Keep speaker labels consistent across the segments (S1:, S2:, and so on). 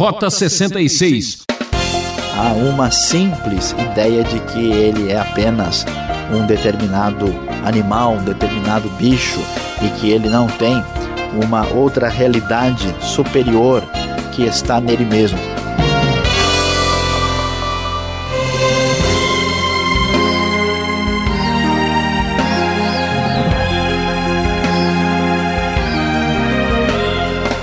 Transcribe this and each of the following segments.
S1: Rota 66.
S2: Há uma simples ideia de que ele é apenas um determinado animal, um determinado bicho e que ele não tem uma outra realidade superior que está nele mesmo.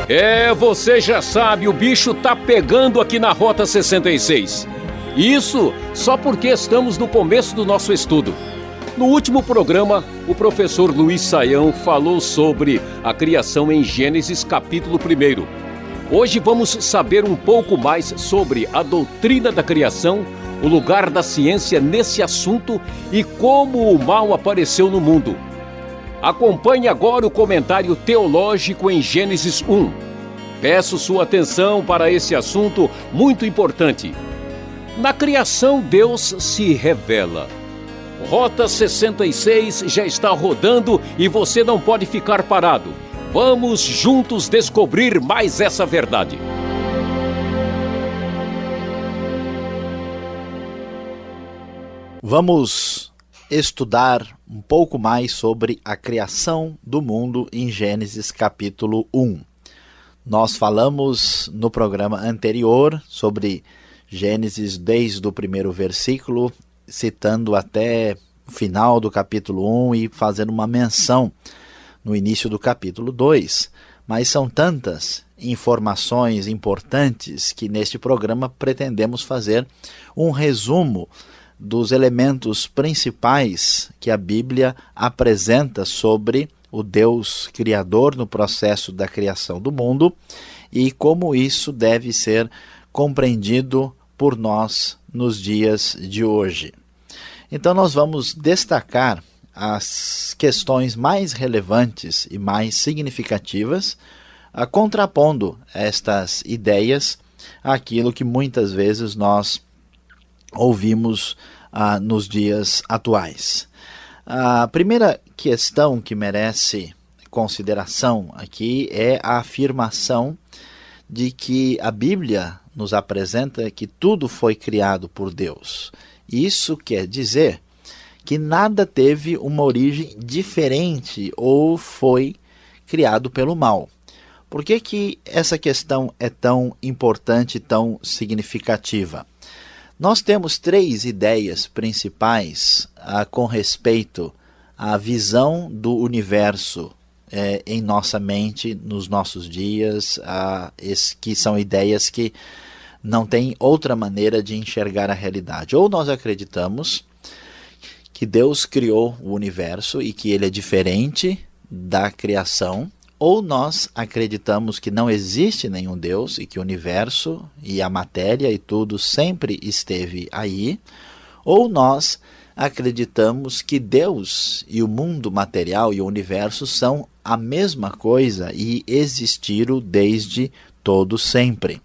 S1: É, você já sabe, o bicho tá pegando aqui na Rota 66. Isso só porque estamos no começo do nosso estudo. No último programa, o professor Luiz Saião falou sobre a criação em Gênesis capítulo 1. Hoje vamos saber um pouco mais sobre a doutrina da criação, o lugar da ciência nesse assunto e como o mal apareceu no mundo. Acompanhe agora o comentário teológico em Gênesis 1. Peço sua atenção para esse assunto muito importante. Na criação, Deus se revela. Rota 66 já está rodando e você não pode ficar parado. Vamos juntos descobrir mais essa verdade.
S2: Vamos estudar um pouco mais sobre a criação do mundo em Gênesis capítulo 1. Nós falamos no programa anterior sobre Gênesis desde o primeiro versículo citando até o final do capítulo 1 e fazendo uma menção no início do capítulo 2. Mas são tantas informações importantes que neste programa pretendemos fazer um resumo dos elementos principais que a Bíblia apresenta sobre o Deus Criador no processo da criação do mundo e como isso deve ser compreendido por nós nos dias de hoje. Então, nós vamos destacar as questões mais relevantes e mais significativas, contrapondo estas ideias àquilo que muitas vezes nós ouvimos ah, nos dias atuais. A primeira questão que merece consideração aqui é a afirmação de que a Bíblia nos apresenta que tudo foi criado por Deus. Isso quer dizer que nada teve uma origem diferente ou foi criado pelo mal. Por que, que essa questão é tão importante, tão significativa? Nós temos três ideias principais ah, com respeito à visão do universo eh, em nossa mente, nos nossos dias, ah, que são ideias que não tem outra maneira de enxergar a realidade. Ou nós acreditamos que Deus criou o universo e que ele é diferente da criação, ou nós acreditamos que não existe nenhum Deus e que o universo e a matéria e tudo sempre esteve aí, ou nós acreditamos que Deus e o mundo material e o universo são a mesma coisa e existiram desde todo sempre.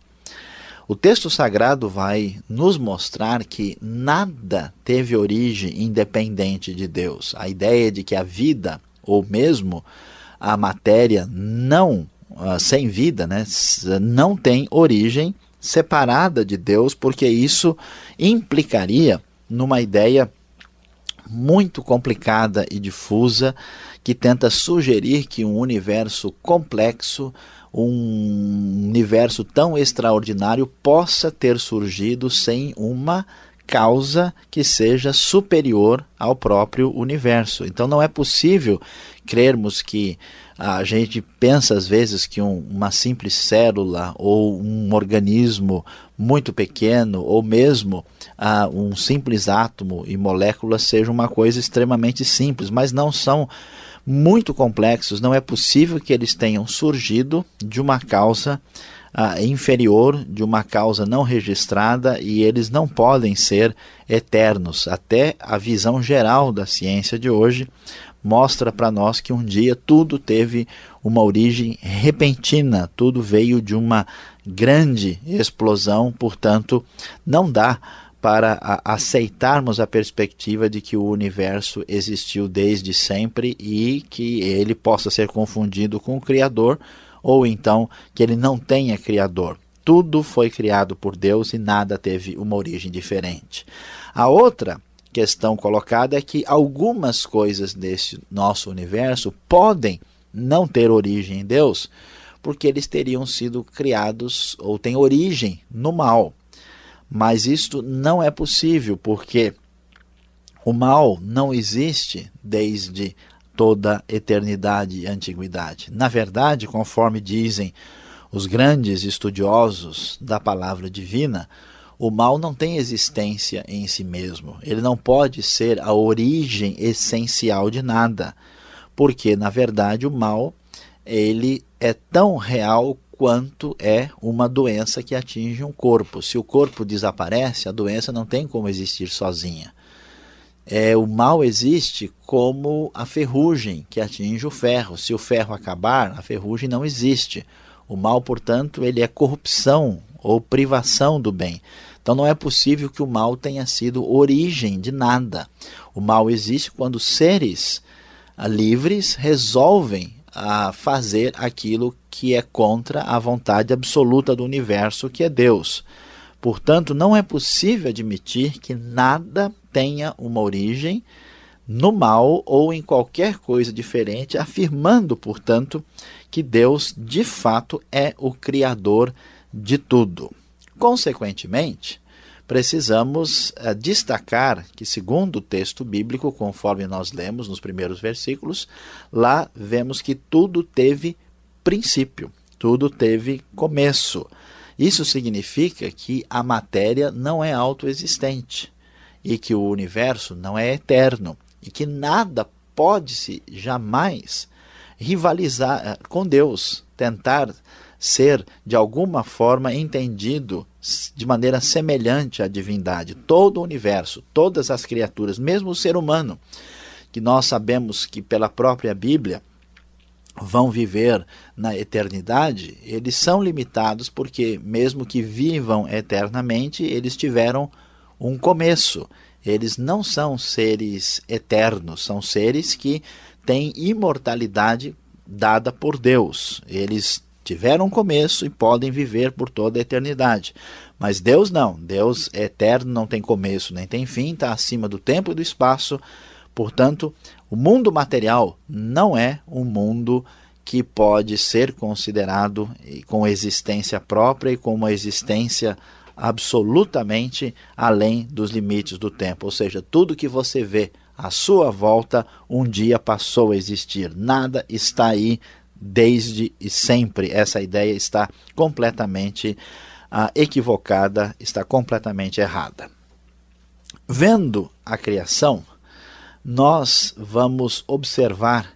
S2: O texto sagrado vai nos mostrar que nada teve origem independente de Deus. A ideia de que a vida, ou mesmo a matéria não uh, sem vida, né, não tem origem separada de Deus, porque isso implicaria numa ideia muito complicada e difusa que tenta sugerir que um universo complexo um universo tão extraordinário possa ter surgido sem uma causa que seja superior ao próprio universo. Então não é possível crermos que a gente pensa às vezes que um, uma simples célula ou um organismo muito pequeno ou mesmo uh, um simples átomo e molécula seja uma coisa extremamente simples, mas não são muito complexos, não é possível que eles tenham surgido de uma causa uh, inferior, de uma causa não registrada, e eles não podem ser eternos. Até a visão geral da ciência de hoje mostra para nós que um dia tudo teve uma origem repentina, tudo veio de uma grande explosão, portanto, não dá para aceitarmos a perspectiva de que o universo existiu desde sempre e que ele possa ser confundido com o Criador, ou então que ele não tenha Criador. Tudo foi criado por Deus e nada teve uma origem diferente. A outra questão colocada é que algumas coisas desse nosso universo podem não ter origem em Deus, porque eles teriam sido criados ou têm origem no mal. Mas isto não é possível, porque o mal não existe desde toda eternidade e antiguidade. Na verdade, conforme dizem os grandes estudiosos da palavra divina, o mal não tem existência em si mesmo. Ele não pode ser a origem essencial de nada, porque na verdade o mal ele é tão real quanto é uma doença que atinge um corpo. Se o corpo desaparece, a doença não tem como existir sozinha. É, o mal existe como a ferrugem que atinge o ferro. Se o ferro acabar, a ferrugem não existe. O mal, portanto, ele é corrupção ou privação do bem. Então não é possível que o mal tenha sido origem de nada. O mal existe quando seres ah, livres resolvem a ah, fazer aquilo que é contra a vontade absoluta do universo, que é Deus. Portanto, não é possível admitir que nada tenha uma origem no mal ou em qualquer coisa diferente, afirmando, portanto, que Deus de fato é o Criador de tudo. Consequentemente, precisamos uh, destacar que, segundo o texto bíblico, conforme nós lemos nos primeiros versículos, lá vemos que tudo teve princípio, tudo teve começo. Isso significa que a matéria não é autoexistente e que o universo não é eterno e que nada pode se jamais rivalizar eh, com Deus, tentar ser de alguma forma entendido de maneira semelhante à divindade. Todo o universo, todas as criaturas, mesmo o ser humano, que nós sabemos que pela própria Bíblia vão viver na eternidade, eles são limitados porque, mesmo que vivam eternamente, eles tiveram um começo. Eles não são seres eternos, são seres que têm imortalidade dada por Deus. Eles tiveram um começo e podem viver por toda a eternidade. Mas Deus não. Deus é eterno, não tem começo nem tem fim, está acima do tempo e do espaço. Portanto, o mundo material não é um mundo que pode ser considerado com existência própria e com uma existência absolutamente além dos limites do tempo. Ou seja, tudo que você vê à sua volta um dia passou a existir. Nada está aí desde e sempre. Essa ideia está completamente uh, equivocada, está completamente errada. Vendo a criação, nós vamos observar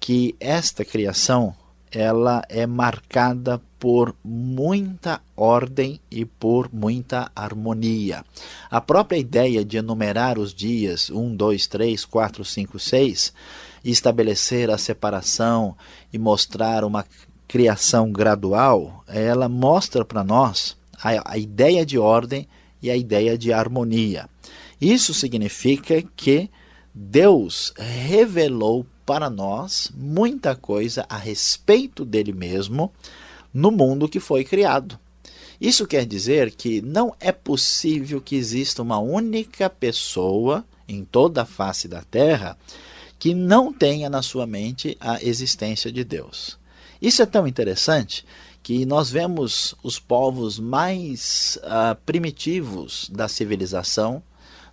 S2: que esta criação ela é marcada por muita ordem e por muita harmonia. A própria ideia de enumerar os dias 1, 2, 3, 4, 5, 6 e estabelecer a separação e mostrar uma criação gradual, ela mostra para nós a, a ideia de ordem e a ideia de harmonia. Isso significa que Deus revelou para nós muita coisa a respeito dele mesmo no mundo que foi criado. Isso quer dizer que não é possível que exista uma única pessoa em toda a face da terra que não tenha na sua mente a existência de Deus. Isso é tão interessante que nós vemos os povos mais uh, primitivos da civilização,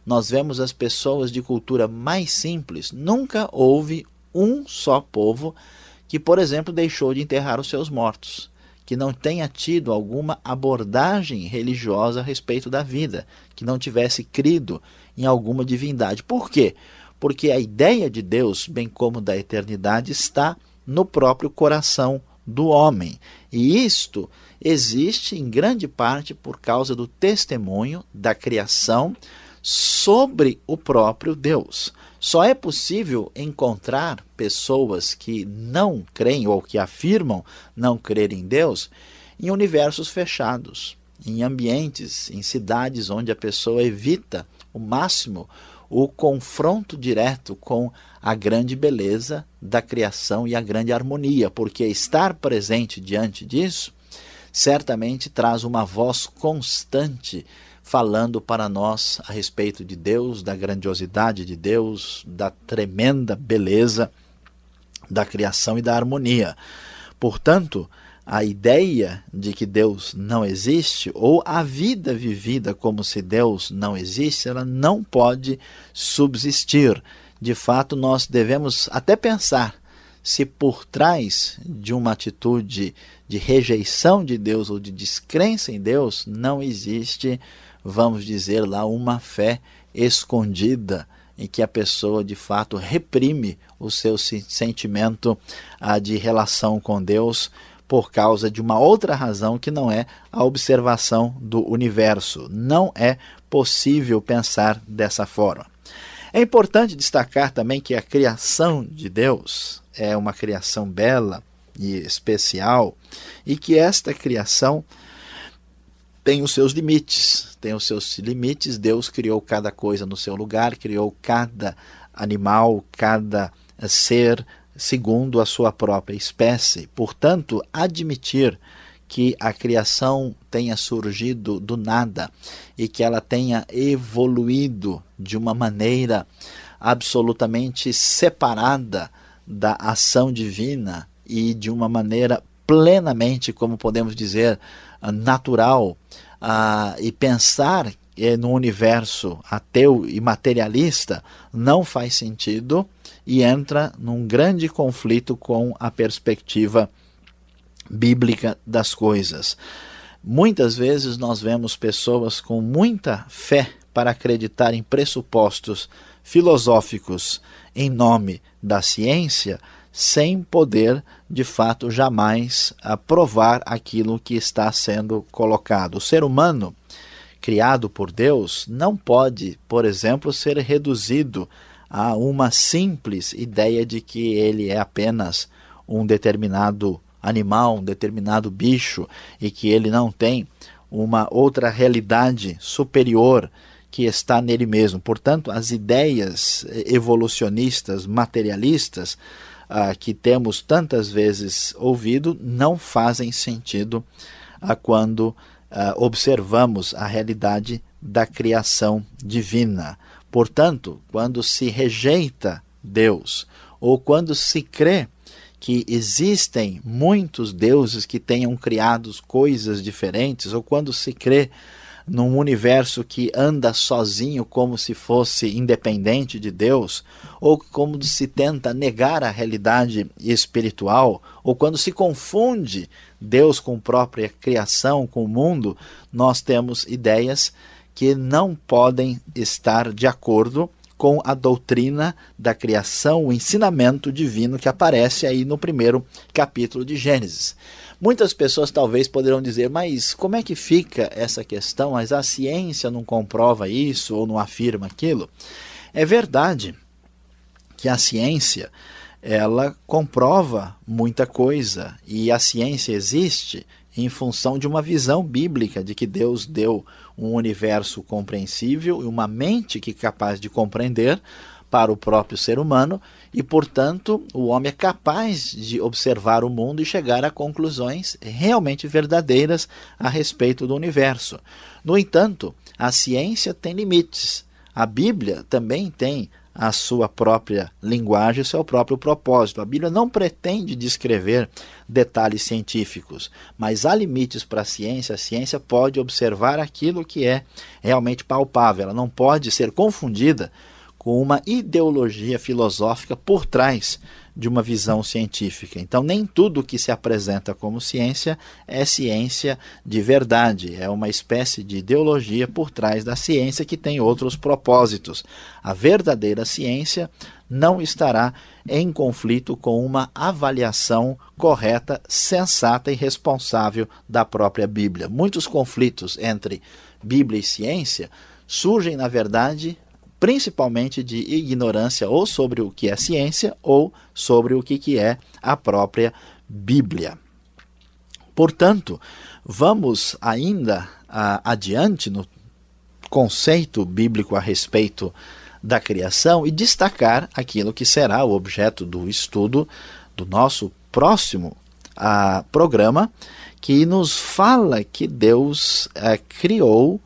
S2: nós vemos as pessoas de cultura mais simples. Nunca houve um só povo que, por exemplo, deixou de enterrar os seus mortos, que não tenha tido alguma abordagem religiosa a respeito da vida, que não tivesse crido em alguma divindade. Por quê? Porque a ideia de Deus, bem como da eternidade, está no próprio coração do homem. E isto existe em grande parte por causa do testemunho da criação sobre o próprio Deus. Só é possível encontrar pessoas que não creem ou que afirmam não crer em Deus em universos fechados, em ambientes, em cidades onde a pessoa evita o máximo o confronto direto com a grande beleza da criação e a grande harmonia, porque estar presente diante disso certamente traz uma voz constante falando para nós a respeito de Deus, da grandiosidade de Deus, da tremenda beleza da criação e da harmonia. Portanto, a ideia de que Deus não existe, ou a vida vivida como se Deus não existe, ela não pode subsistir. De fato, nós devemos até pensar se por trás de uma atitude de rejeição de Deus ou de descrença em Deus não existe, vamos dizer lá, uma fé escondida em que a pessoa de fato reprime o seu sentimento ah, de relação com Deus por causa de uma outra razão que não é a observação do universo. Não é possível pensar dessa forma. É importante destacar também que a criação de Deus é uma criação bela e especial e que esta criação tem os seus limites. Tem os seus limites. Deus criou cada coisa no seu lugar, criou cada animal, cada ser segundo a sua própria espécie. Portanto, admitir que a criação tenha surgido do nada e que ela tenha evoluído de uma maneira absolutamente separada da ação divina e de uma maneira plenamente, como podemos dizer, natural, uh, e pensar no universo ateu e materialista não faz sentido e entra num grande conflito com a perspectiva bíblica das coisas. Muitas vezes nós vemos pessoas com muita fé para acreditar em pressupostos filosóficos em nome da ciência, sem poder, de fato, jamais aprovar aquilo que está sendo colocado. O ser humano, criado por Deus, não pode, por exemplo, ser reduzido a uma simples ideia de que ele é apenas um determinado animal, um determinado bicho e que ele não tem uma outra realidade superior que está nele mesmo. Portanto, as ideias evolucionistas, materialistas, ah, que temos tantas vezes ouvido, não fazem sentido ah, quando ah, observamos a realidade da criação divina. Portanto, quando se rejeita Deus, ou quando se crê que existem muitos deuses que tenham criado coisas diferentes, ou quando se crê num universo que anda sozinho como se fosse independente de Deus, ou como se tenta negar a realidade espiritual, ou quando se confunde Deus com a própria criação, com o mundo, nós temos ideias que não podem estar de acordo com a doutrina da criação, o ensinamento divino que aparece aí no primeiro capítulo de Gênesis. Muitas pessoas talvez poderão dizer, mas como é que fica essa questão? Mas a ciência não comprova isso ou não afirma aquilo? É verdade que a ciência ela comprova muita coisa e a ciência existe em função de uma visão bíblica de que Deus deu um universo compreensível e uma mente que é capaz de compreender para o próprio ser humano e, portanto, o homem é capaz de observar o mundo e chegar a conclusões realmente verdadeiras a respeito do universo. No entanto, a ciência tem limites. A Bíblia também tem a sua própria linguagem, o seu próprio propósito. A Bíblia não pretende descrever detalhes científicos, mas há limites para a ciência. A ciência pode observar aquilo que é realmente palpável, ela não pode ser confundida com uma ideologia filosófica por trás de uma visão científica. Então, nem tudo que se apresenta como ciência é ciência de verdade, é uma espécie de ideologia por trás da ciência que tem outros propósitos. A verdadeira ciência não estará em conflito com uma avaliação correta, sensata e responsável da própria Bíblia. Muitos conflitos entre Bíblia e ciência surgem, na verdade, principalmente de ignorância ou sobre o que é ciência ou sobre o que é a própria Bíblia. Portanto, vamos ainda uh, adiante no conceito bíblico a respeito da criação e destacar aquilo que será o objeto do estudo do nosso próximo uh, programa, que nos fala que Deus é, criou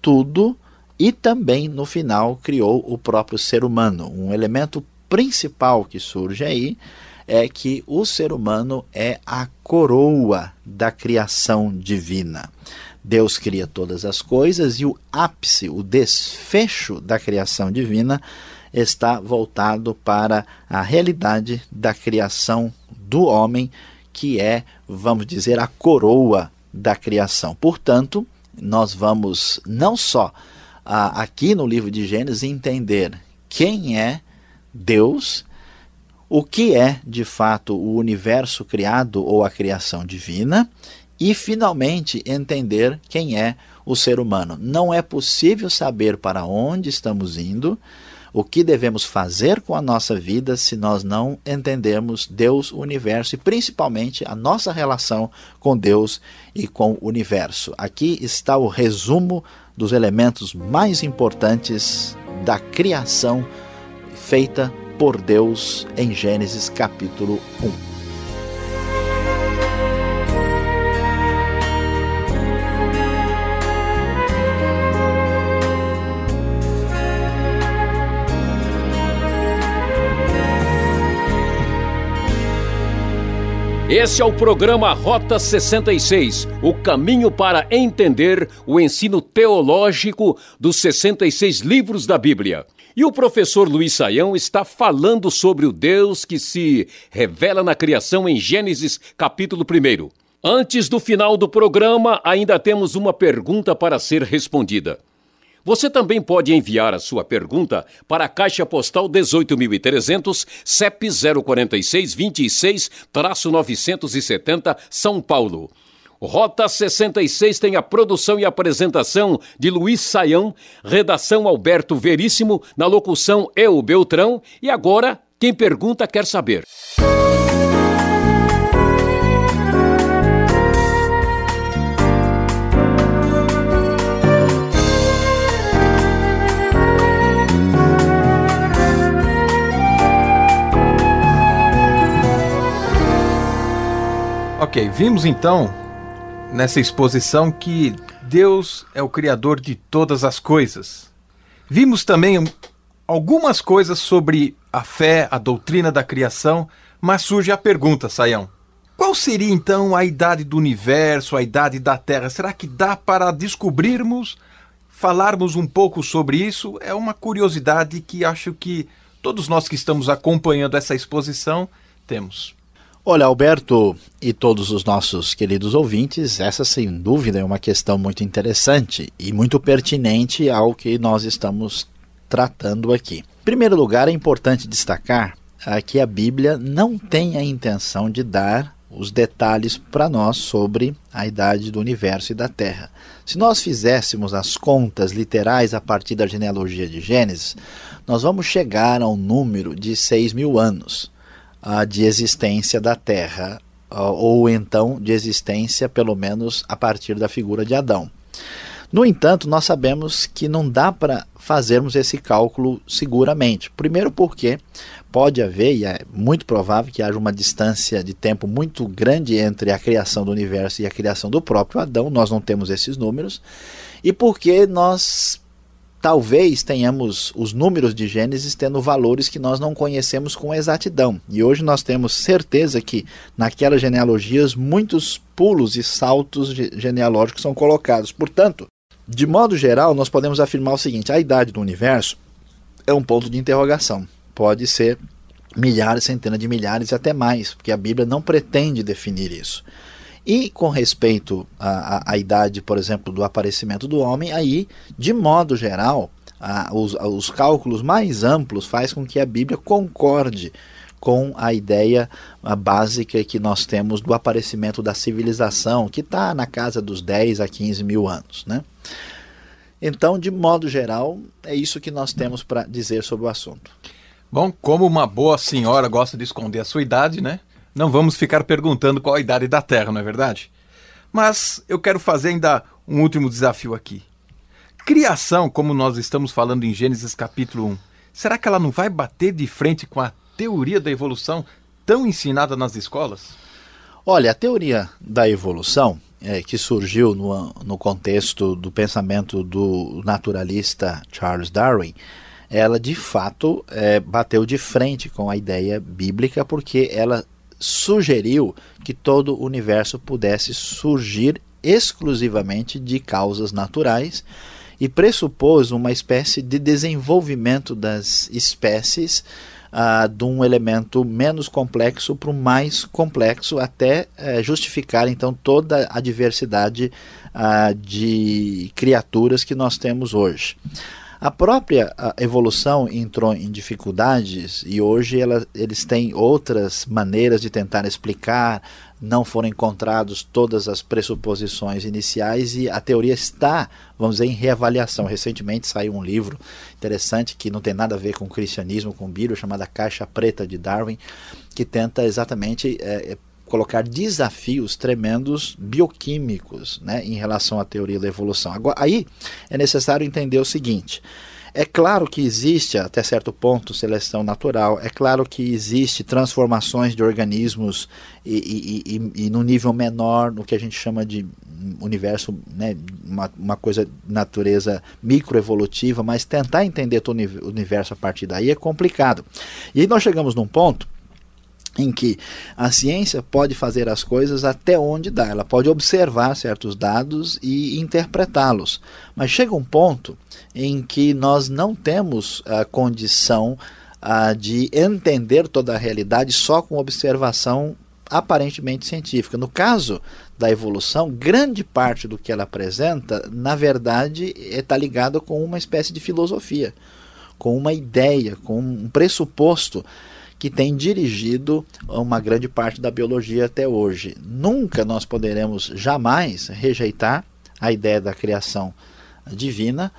S2: tudo e também, no final, criou o próprio ser humano. Um elemento principal que surge aí é que o ser humano é a coroa da criação divina. Deus cria todas as coisas e o ápice, o desfecho da criação divina está voltado para a realidade da criação do homem, que é, vamos dizer, a coroa da criação. Portanto, nós vamos não só aqui no livro de Gênesis entender quem é Deus, o que é de fato o universo criado ou a criação divina, e finalmente entender quem é o ser humano. Não é possível saber para onde estamos indo, o que devemos fazer com a nossa vida se nós não entendemos Deus, o universo e principalmente a nossa relação com Deus e com o universo. Aqui está o resumo dos elementos mais importantes da criação feita por Deus em Gênesis capítulo 1.
S1: Esse é o programa Rota 66, o caminho para entender o ensino teológico dos 66 livros da Bíblia. E o professor Luiz Saião está falando sobre o Deus que se revela na criação em Gênesis capítulo 1. Antes do final do programa, ainda temos uma pergunta para ser respondida. Você também pode enviar a sua pergunta para a Caixa Postal 18.300, CEP 046 26-970, São Paulo. Rota 66 tem a produção e apresentação de Luiz Saião, redação Alberto Veríssimo, na locução Eu Beltrão e agora quem pergunta quer saber.
S3: Ok, vimos então nessa exposição que Deus é o Criador de todas as coisas. Vimos também algumas coisas sobre a fé, a doutrina da criação, mas surge a pergunta, Saião. Qual seria então a idade do universo, a idade da Terra? Será que dá para descobrirmos, falarmos um pouco sobre isso? É uma curiosidade que acho que todos nós que estamos acompanhando essa exposição temos.
S2: Olha, Alberto e todos os nossos queridos ouvintes, essa sem dúvida é uma questão muito interessante e muito pertinente ao que nós estamos tratando aqui. Em primeiro lugar, é importante destacar ah, que a Bíblia não tem a intenção de dar os detalhes para nós sobre a idade do universo e da Terra. Se nós fizéssemos as contas literais a partir da genealogia de Gênesis, nós vamos chegar a um número de 6 mil anos uh, de existência da Terra, uh, ou então de existência, pelo menos, a partir da figura de Adão. No entanto, nós sabemos que não dá para fazermos esse cálculo seguramente. Primeiro, porque pode haver, e é muito provável que haja uma distância de tempo muito grande entre a criação do universo e a criação do próprio Adão, nós não temos esses números, e porque nós talvez tenhamos os números de Gênesis tendo valores que nós não conhecemos com exatidão. E hoje nós temos certeza que naquelas genealogias muitos pulos e saltos genealógicos são colocados. Portanto, de modo geral, nós podemos afirmar o seguinte: a idade do universo é um ponto de interrogação. Pode ser milhares, centenas de milhares e até mais, porque a Bíblia não pretende definir isso. E com respeito à, à, à idade, por exemplo, do aparecimento do homem, aí, de modo geral, a, os, os cálculos mais amplos faz com que a Bíblia concorde com a ideia básica que nós temos do aparecimento da civilização, que está na casa dos 10 a 15 mil anos. Né? Então, de modo geral, é isso que nós temos para dizer sobre o assunto.
S3: Bom, como uma boa senhora gosta de esconder a sua idade, né? Não vamos ficar perguntando qual a idade da Terra, não é verdade? Mas eu quero fazer ainda um último desafio aqui. Criação, como nós estamos falando em Gênesis capítulo 1, será que ela não vai bater de frente com a teoria da evolução tão ensinada nas escolas?
S2: Olha, a teoria da evolução, é, que surgiu no, no contexto do pensamento do naturalista Charles Darwin, ela de fato é, bateu de frente com a ideia bíblica, porque ela sugeriu que todo o universo pudesse surgir exclusivamente de causas naturais e pressupôs uma espécie de desenvolvimento das espécies uh, de um elemento menos complexo para o mais complexo, até uh, justificar então toda a diversidade uh, de criaturas que nós temos hoje. A própria evolução entrou em dificuldades e hoje ela, eles têm outras maneiras de tentar explicar, não foram encontrados todas as pressuposições iniciais e a teoria está, vamos dizer, em reavaliação. Recentemente saiu um livro interessante que não tem nada a ver com o cristianismo, com o Bíblia, chamado Caixa Preta de Darwin, que tenta exatamente é, colocar desafios tremendos bioquímicos né, em relação à teoria da evolução. Agora, aí é necessário entender o seguinte: é claro que existe, até certo ponto, seleção natural, é claro que existe transformações de organismos e, e, e, e no nível menor, no que a gente chama de universo, né, uma, uma coisa natureza microevolutiva, mas tentar entender todo o universo a partir daí é complicado. E aí nós chegamos num ponto em que a ciência pode fazer as coisas até onde dá, ela pode observar certos dados e interpretá-los, mas chega um ponto em que nós não temos a condição a, de entender toda a realidade só com observação aparentemente científica. No caso da evolução, grande parte do que ela apresenta, na verdade, está ligado com uma espécie de filosofia, com uma ideia, com um pressuposto que tem dirigido uma grande parte da biologia até hoje. Nunca nós poderemos jamais rejeitar a ideia da criação divina,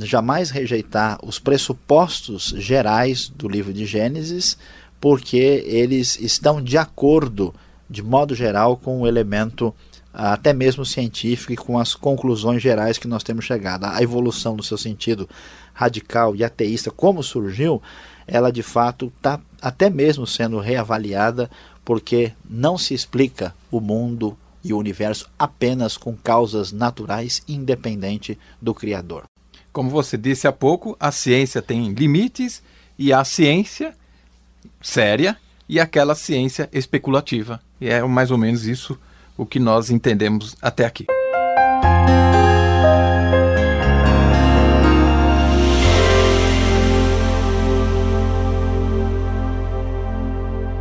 S2: jamais rejeitar os pressupostos gerais do livro de Gênesis, porque eles estão de acordo, de modo geral, com o elemento até mesmo científico e com as conclusões gerais que nós temos chegado. A evolução no seu sentido radical e ateísta, como surgiu, ela de fato está até mesmo sendo reavaliada, porque não se explica o mundo e o universo apenas com causas naturais independente do Criador.
S3: Como você disse há pouco, a ciência tem limites e a ciência séria e aquela ciência especulativa. E é mais ou menos isso o que nós entendemos até aqui.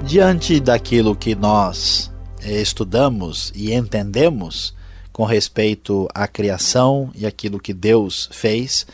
S2: Diante daquilo que nós eh, estudamos e entendemos com respeito à criação e aquilo que Deus fez,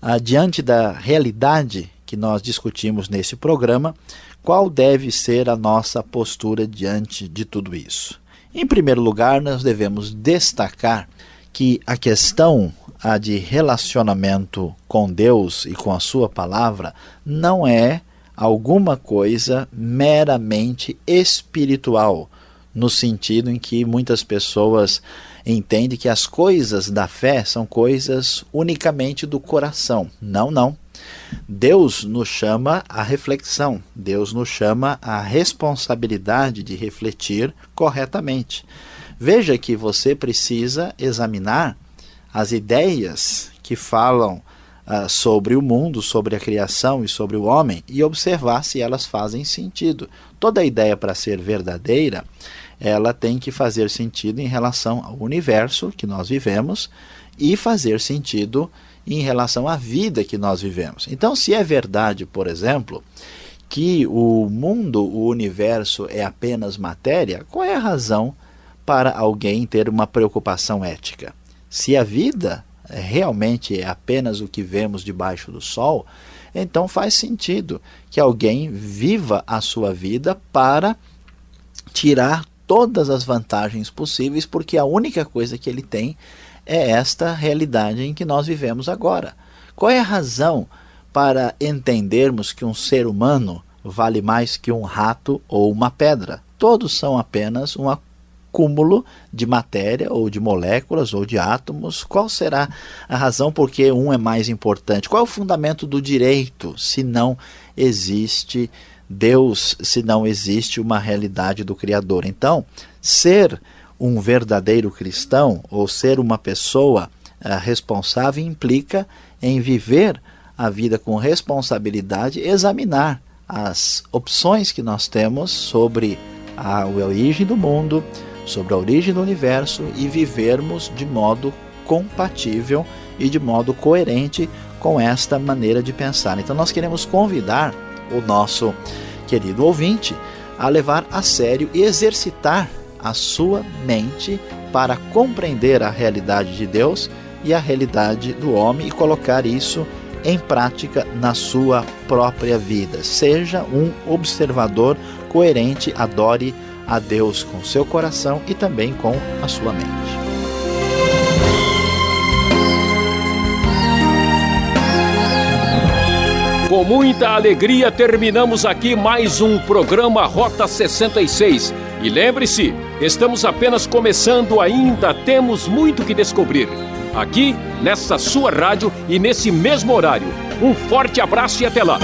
S2: ah, diante da realidade que nós discutimos nesse programa, qual deve ser a nossa postura diante de tudo isso? Em primeiro lugar, nós devemos destacar que a questão a de relacionamento com Deus e com a Sua palavra não é alguma coisa meramente espiritual, no sentido em que muitas pessoas entendem que as coisas da fé são coisas unicamente do coração. Não, não. Deus nos chama à reflexão, Deus nos chama à responsabilidade de refletir corretamente. Veja que você precisa examinar as ideias que falam uh, sobre o mundo, sobre a criação e sobre o homem e observar se elas fazem sentido. Toda ideia para ser verdadeira, ela tem que fazer sentido em relação ao universo que nós vivemos e fazer sentido em relação à vida que nós vivemos. Então, se é verdade, por exemplo, que o mundo, o universo é apenas matéria, qual é a razão para alguém ter uma preocupação ética? Se a vida realmente é apenas o que vemos debaixo do sol, então faz sentido que alguém viva a sua vida para tirar todas as vantagens possíveis, porque a única coisa que ele tem é esta realidade em que nós vivemos agora. Qual é a razão para entendermos que um ser humano vale mais que um rato ou uma pedra? Todos são apenas uma acúmulo de matéria ou de moléculas ou de átomos. Qual será a razão por que um é mais importante? Qual é o fundamento do direito se não existe Deus se não existe uma realidade do Criador. Então, ser um verdadeiro cristão ou ser uma pessoa uh, responsável implica em viver a vida com responsabilidade, examinar as opções que nós temos sobre a origem do mundo, sobre a origem do universo e vivermos de modo compatível e de modo coerente com esta maneira de pensar. Então, nós queremos convidar o nosso querido ouvinte a levar a sério e exercitar a sua mente para compreender a realidade de Deus e a realidade do homem e colocar isso em prática na sua própria vida. Seja um observador coerente, adore a Deus com seu coração e também com a sua mente.
S1: Com muita alegria terminamos aqui mais um programa Rota 66. E lembre-se, estamos apenas começando ainda, temos muito que descobrir aqui nessa sua rádio e nesse mesmo horário. Um forte abraço e até lá!